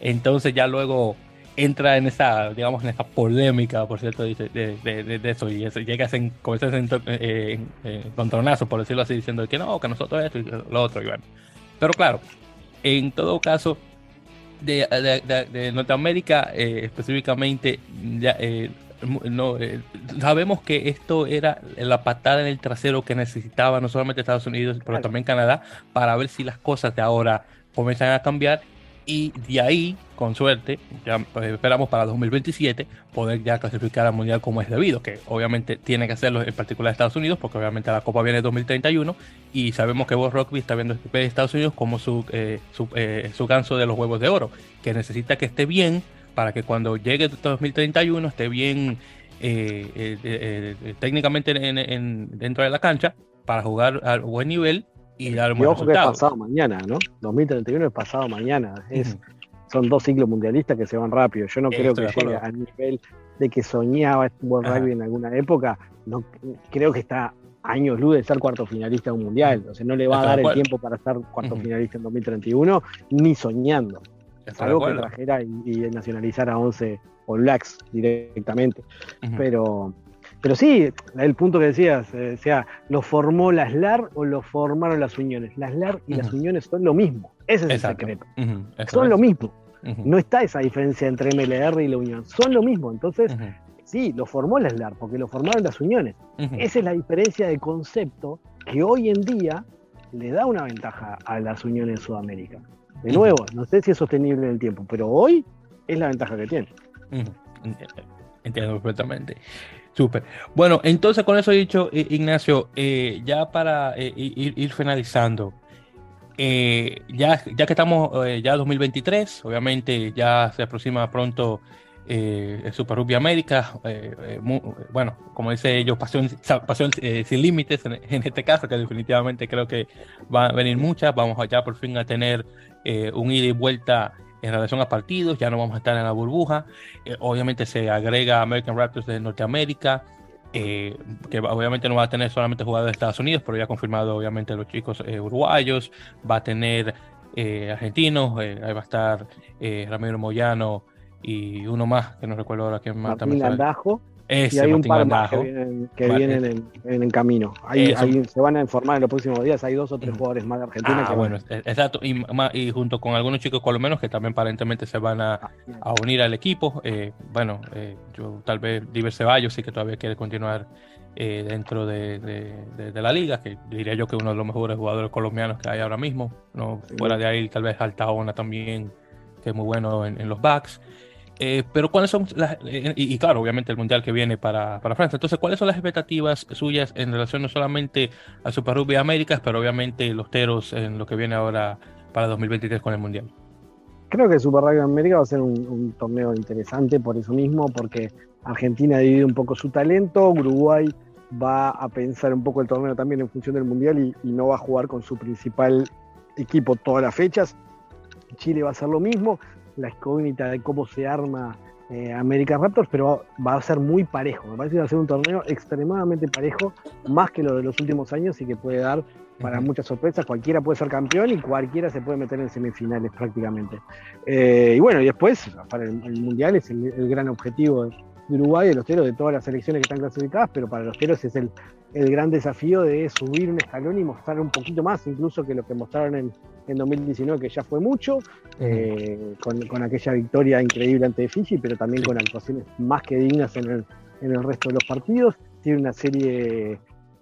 Entonces ya luego entra en esa, digamos, en esa polémica, por cierto, de, de, eso, y llega a como ese eh, encontronazo, por decirlo así, diciendo que no, que nosotros esto y lo otro, y bueno. Pero claro, en todo caso, de, Norteamérica eh, específicamente, ya, eh, no, sabemos que esto era la patada en el trasero que necesitaba no solamente Estados Unidos, pero también Canadá, para ver si las cosas de ahora comienzan a cambiar y de ahí, con suerte, ya pues, esperamos para 2027 poder ya clasificar al Mundial como es debido, que obviamente tiene que hacerlo en particular Estados Unidos, porque obviamente la Copa viene en 2031 y sabemos que Bob Rugby está viendo este Estados Unidos como su, eh, su, eh, su ganso de los huevos de oro, que necesita que esté bien para que cuando llegue 2031 esté bien eh, técnicamente en, dentro de la cancha para jugar a buen nivel y dar y ojo que es pasado mañana, ¿no? 2031 es pasado mañana. Es, Son dos ciclos mundialistas que se van rápido. Yo no creo que llegue al nivel de que soñaba este buen rugby en alguna época. No, creo que está años luz de ser cuarto finalista de un mundial. O sea, no le va a dar el tiempo para estar cuarto finalista en 2031, ni soñando. Es algo que trajera y, y, nacionalizara a 11 All Blacks directamente. Pero pero sí, el punto que decías, eh, o sea, ¿lo formó las LAR o lo formaron las uniones? Las LAR y las uniones son lo mismo. Ese es el secreto. Son lo mismo. No está esa diferencia entre MLR y la unión. Son lo mismo. Entonces, sí, lo formó las LAR porque lo formaron las uniones. Esa es la diferencia de concepto que hoy en día le da una ventaja a las uniones en Sudamérica. De nuevo, no sé si es sostenible en el tiempo, pero hoy es la ventaja que tiene. Entiendo perfectamente. Súper. Bueno, entonces con eso dicho, Ignacio, eh, ya para eh, ir, finalizando, eh, ya, ya que estamos ya 2023, obviamente ya se aproxima pronto el Super Rugby América, bueno, como dice ellos, pasión, pasión sin límites en, este caso, que definitivamente creo que van a venir muchas, vamos allá por fin a tener un ida y vuelta en relación a partidos, ya no vamos a estar en la burbuja. Eh, obviamente se agrega American Raptors de Norteamérica, eh, que obviamente no va a tener solamente jugadores de Estados Unidos, pero ya ha confirmado obviamente los chicos eh, uruguayos, va a tener argentinos, ahí va a estar Ramiro Moyano y uno más, que no recuerdo ahora quién más. Martín Landajo y hay un par más que vienen, en, el camino. se van a informar en los próximos días. Hay dos o tres jugadores más de Argentina. Ah, bueno, exacto. Y, junto con algunos chicos colombianos que también aparentemente se van a, ah, unir al equipo. Eh, bueno, eh, yo tal vez Diver Ceballos sí que todavía quiere continuar eh, dentro de, la liga, que diría yo que uno de los mejores jugadores colombianos que hay ahora mismo. No, fuera de ahí, tal vez Altaona también, que es muy bueno en, en los backs. Eh, pero cuáles son las, eh, y, claro, obviamente el mundial que viene para, para, Francia. Entonces, ¿cuáles son las expectativas suyas en relación no solamente al Super Rugby Américas, pero obviamente los teros en lo que viene ahora para 2023 con el mundial? Creo que Super Rugby América va a ser un, torneo interesante por eso mismo, porque Argentina divide un poco su talento, Uruguay va a pensar un poco el torneo también en función del mundial y, y no va a jugar con su principal equipo todas las fechas. Chile va a hacer lo mismo la incógnita de cómo se arma eh, América Raptors, pero va a ser muy parejo. Me parece que va a ser un torneo extremadamente parejo, más que lo de los últimos años y que puede dar para muchas sorpresas. Cualquiera puede ser campeón y cualquiera se puede meter en semifinales prácticamente. Eh, y bueno, y después, para el, Mundial es el, gran objetivo de Uruguay, de los teros, de todas las selecciones que están clasificadas, pero para los teros es el, el gran desafío de subir un escalón y mostrar un poquito más, incluso que lo que mostraron en, en 2019, que ya fue mucho, eh, con, aquella victoria increíble ante Fiji, pero también con actuaciones más que dignas en el, en el resto de los partidos. Tiene una serie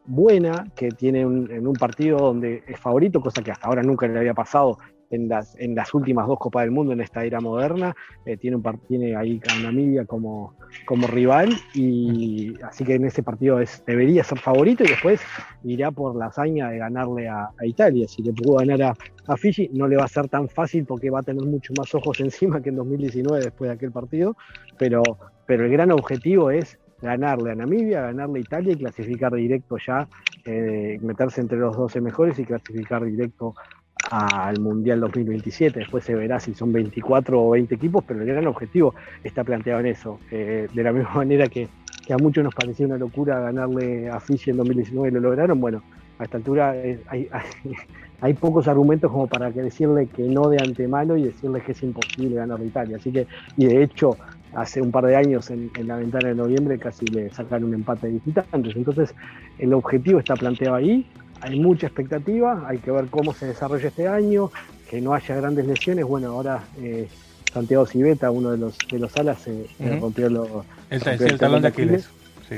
buena, que tiene un, en un partido donde es favorito, cosa que hasta ahora nunca le había pasado en las, en las últimas dos Copas del Mundo en esta era moderna. Eh, tiene, un, tiene ahí a Namibia como, rival y así que en ese partido debería ser favorito y después irá por la hazaña de ganarle a, Italia. Si le pudo ganar a, a, Fiji, no le va a ser tan fácil porque va a tener mucho más ojos encima que en 2019 después de aquel partido, pero, pero el gran objetivo es ganarle a Namibia, ganarle a Italia y clasificar directo ya, eh, meterse entre los 12 mejores y clasificar directo al Mundial 2027. Después se verá si son 24 o 20 equipos, pero el gran objetivo está planteado en eso. Eh, de la misma manera que, a muchos nos parecía una locura ganarle a Fiji en 2019 y lo lograron, bueno, a esta altura hay, hay, pocos argumentos como para que decirle que no de antemano y decirle que es imposible ganar a Italia. Así que, y de hecho, hace un par de años en, la ventana de noviembre casi le sacaron un empate de visitantes. Entonces, el objetivo está planteado ahí hay mucha expectativa, hay que ver cómo se desarrolla este año, que no haya grandes lesiones. Bueno, ahora eh, Santiago Civeta, uno de los de los alas, se rompió, lo, el, talón de Aquiles. Sí.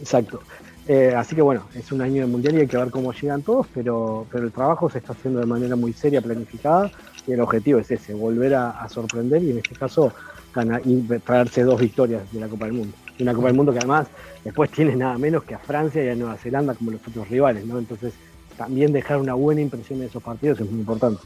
Exacto. Eh, así que bueno, es un año de mundial y hay que ver cómo llegan todos, pero, pero el trabajo se está haciendo de manera muy seria, planificada, y el objetivo es ese, volver a, sorprender y en este caso ganar, y traerse dos victorias de la Copa del Mundo. Una Copa del Mundo que además después tiene nada menos que a Francia y a Nueva Zelanda como los otros rivales, ¿no? Entonces también dejar una buena impresión en esos partidos es muy importante.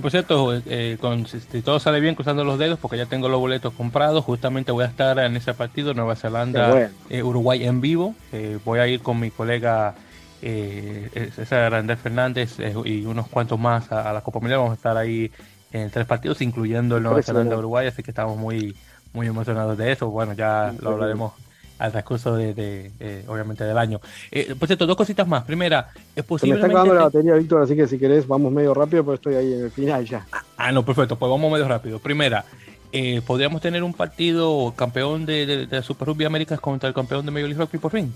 Por cierto, eh, con, si todo sale bien cruzando los dedos, porque ya tengo los boletos comprados, justamente voy a estar en ese partido, Nueva Zelanda, eh, Uruguay en vivo. Eh, voy a ir con mi colega César Andrés Fernández y unos cuantos más a, la Copa Mundial. Vamos a estar ahí en tres partidos, incluyendo el Nueva Zelanda Uruguay, así que estamos muy, muy emocionados de eso. Bueno, ya lo hablaremos al transcurso de, eh, obviamente del año. Eh, por cierto, dos cositas más. Primera, es posible. Me está acabando la batería, Víctor, así que si querés vamos medio rápido, pero estoy ahí en el final ya. Ah, no, perfecto, pues vamos medio rápido. Primera, eh, ¿podríamos tener un partido campeón de, de, Super Rugby Américas contra el campeón de Major League Rugby por fin?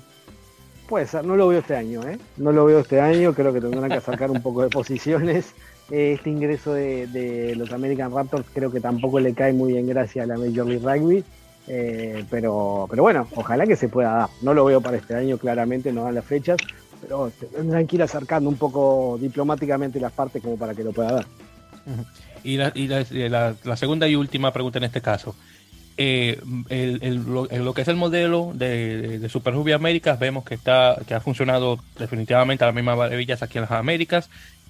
Pues no lo veo este año, ¿eh? No lo veo este año, creo que tendrán que sacar un poco de posiciones. Este ingreso de, de, los American Raptors creo que tampoco le cae muy bien gracias a la Major League Rugby. Eh, pero, pero bueno, ojalá que se pueda dar. No lo veo para este año, claramente, no dan las fechas, pero tendrán que ir acercando un poco diplomáticamente las partes como para que lo pueda dar. Y la, segunda y última pregunta en este caso. Eh, lo, que es el modelo de, Super Rugby Américas, vemos que está que ha funcionado definitivamente a las mismas maravillas aquí en las Américas.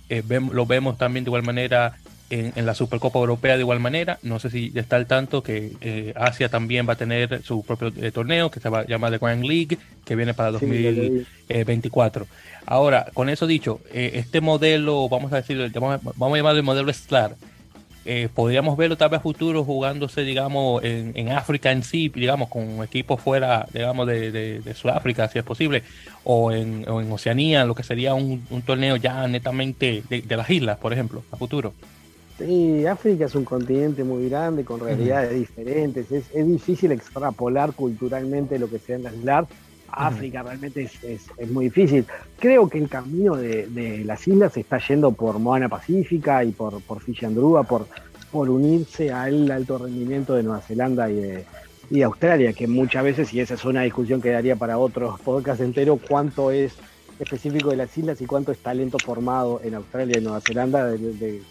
Eh, lo vemos también de igual manera en, la Supercopa Europea de igual manera. No sé si está al tanto que eh, Asia también va a tener su propio eh, torneo que se va a llamar The Grand League, que viene para 2024. Ahora, con eso dicho, este modelo, vamos a decir, vamos, a llamarlo el modelo SLAR. Podríamos verlo tal vez a futuro jugándose, digamos, en, África en sí, digamos, con equipos fuera, digamos, de, Sudáfrica, si es posible, o en, Oceanía, lo que sería un, torneo ya netamente de, de, las islas, por ejemplo, a futuro. Sí, África es un continente muy grande, con realidades diferentes. Es, difícil extrapolar culturalmente lo que sea en las islas. África realmente es, muy difícil. Creo que el camino de, las islas se está yendo por Moana Pacífica y por, por Andrúa, por, por unirse al alto rendimiento de Nueva Zelanda y de, y Australia, que muchas veces, y esa es una discusión que daría para otros podcast enteros, cuánto es específico de las islas y cuánto es talento formado en Australia y Nueva Zelanda.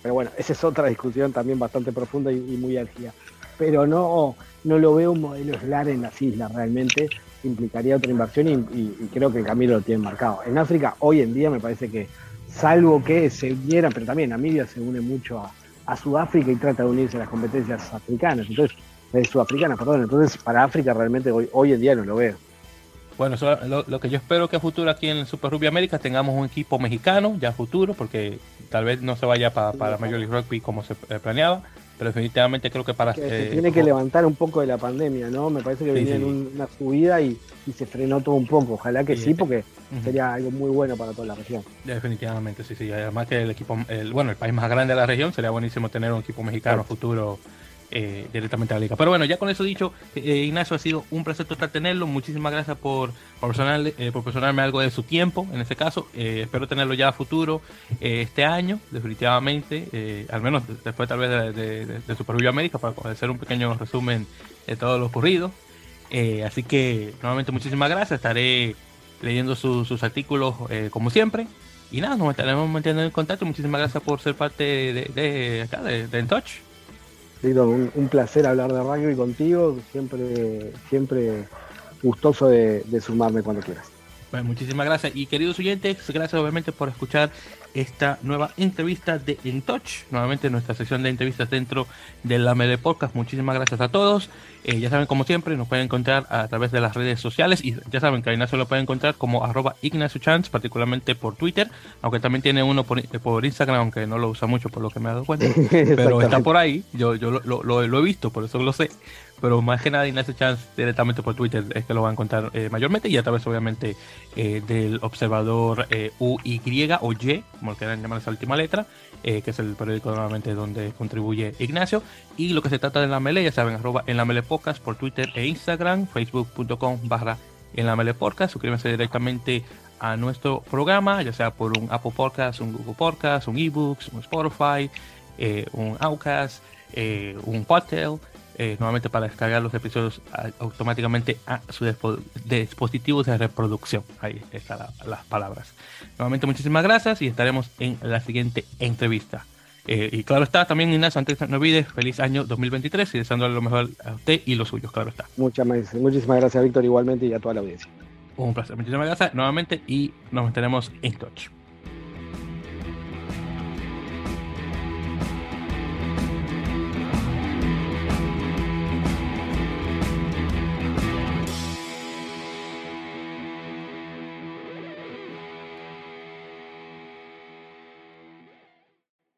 pero bueno, esa es otra discusión también bastante profunda y, muy álgida. Pero no, no lo veo un modelo SLAR en las islas realmente. Implicaría otra inversión y, creo que el camino lo tiene marcado. En África, hoy en día, me parece que, salvo que se vieran, pero también Namibia se une mucho a, Sudáfrica y trata de unirse a las competencias africanas. Entonces, eh, sudafricanas, perdón. Entonces, para África realmente hoy, hoy en día no lo veo. Bueno, lo, que yo espero que a futuro aquí en Super Rugby América tengamos un equipo mexicano ya a futuro, porque tal vez no se vaya para, para Major League Rugby como se eh, planeaba, pero definitivamente creo que para... se eh, tiene que levantar un poco de la pandemia, ¿no? Me parece que venía en una subida y, se frenó todo un poco. Ojalá que sí, porque sería algo muy bueno para toda la región. Definitivamente, sí, sí. Además que el equipo, el, bueno, el país más grande de la región, sería buenísimo tener un equipo mexicano futuro eh, directamente a la liga. Pero bueno, ya con eso dicho, eh, Ignacio, ha sido un placer total tenerlo. Muchísimas gracias por proporcionarme, eh, proporcionarme algo de su tiempo, en este caso. espero tenerlo ya a futuro este año, definitivamente, al menos después tal vez de, de, Super América, para hacer un pequeño resumen de todo lo ocurrido. así que, nuevamente, muchísimas gracias. Estaré leyendo sus artículos como siempre. Y nada, nos estaremos manteniendo en contacto. Muchísimas gracias por ser parte de, de acá, de, de Touch. Un, placer hablar de rugby contigo, siempre, siempre gustoso de, de sumarme cuando quieras. Bueno, muchísimas gracias. Y queridos oyentes, gracias obviamente por escuchar esta nueva entrevista de In Touch, nuevamente nuestra sección de entrevistas dentro de la MD Podcast. Muchísimas gracias a todos. Eh, ya saben, como siempre, nos pueden encontrar a través de las redes sociales y ya saben que a Ignacio lo pueden encontrar como arroba Ignacio Chance, particularmente por Twitter, aunque también tiene uno por, por, Instagram, aunque no lo usa mucho por lo que me he dado cuenta, pero está por ahí, yo, yo lo, lo, lo he visto, por eso lo sé pero más que nada Ignacio Chance directamente por Twitter es que lo va a encontrar eh, mayormente y a través obviamente eh, del observador eh, UY o Y, como quieran llamar esa última letra, que es el periódico nuevamente donde contribuye Ignacio. Y lo que se trata de la Mele, ya saben, arroba en la Mele Podcast por Twitter e Instagram, facebook.com barra en la Mele Podcast, suscríbanse directamente a nuestro programa, ya sea por un Apple Podcast, un Google Podcast, un eBooks, un Spotify, un Outcast, un Podtail, eh, nuevamente para descargar los episodios automáticamente a sus dispositivos de reproducción. Ahí están las palabras. Nuevamente muchísimas gracias y estaremos en la siguiente entrevista. Eh, y claro está, también Ignacio, antes no olvides, feliz año 2023 y deseándole lo mejor a usted y los suyos, claro está. Muchas, muchísimas gracias, Víctor, igualmente y a toda la audiencia. Un placer, muchísimas gracias nuevamente y nos mantenemos en touch.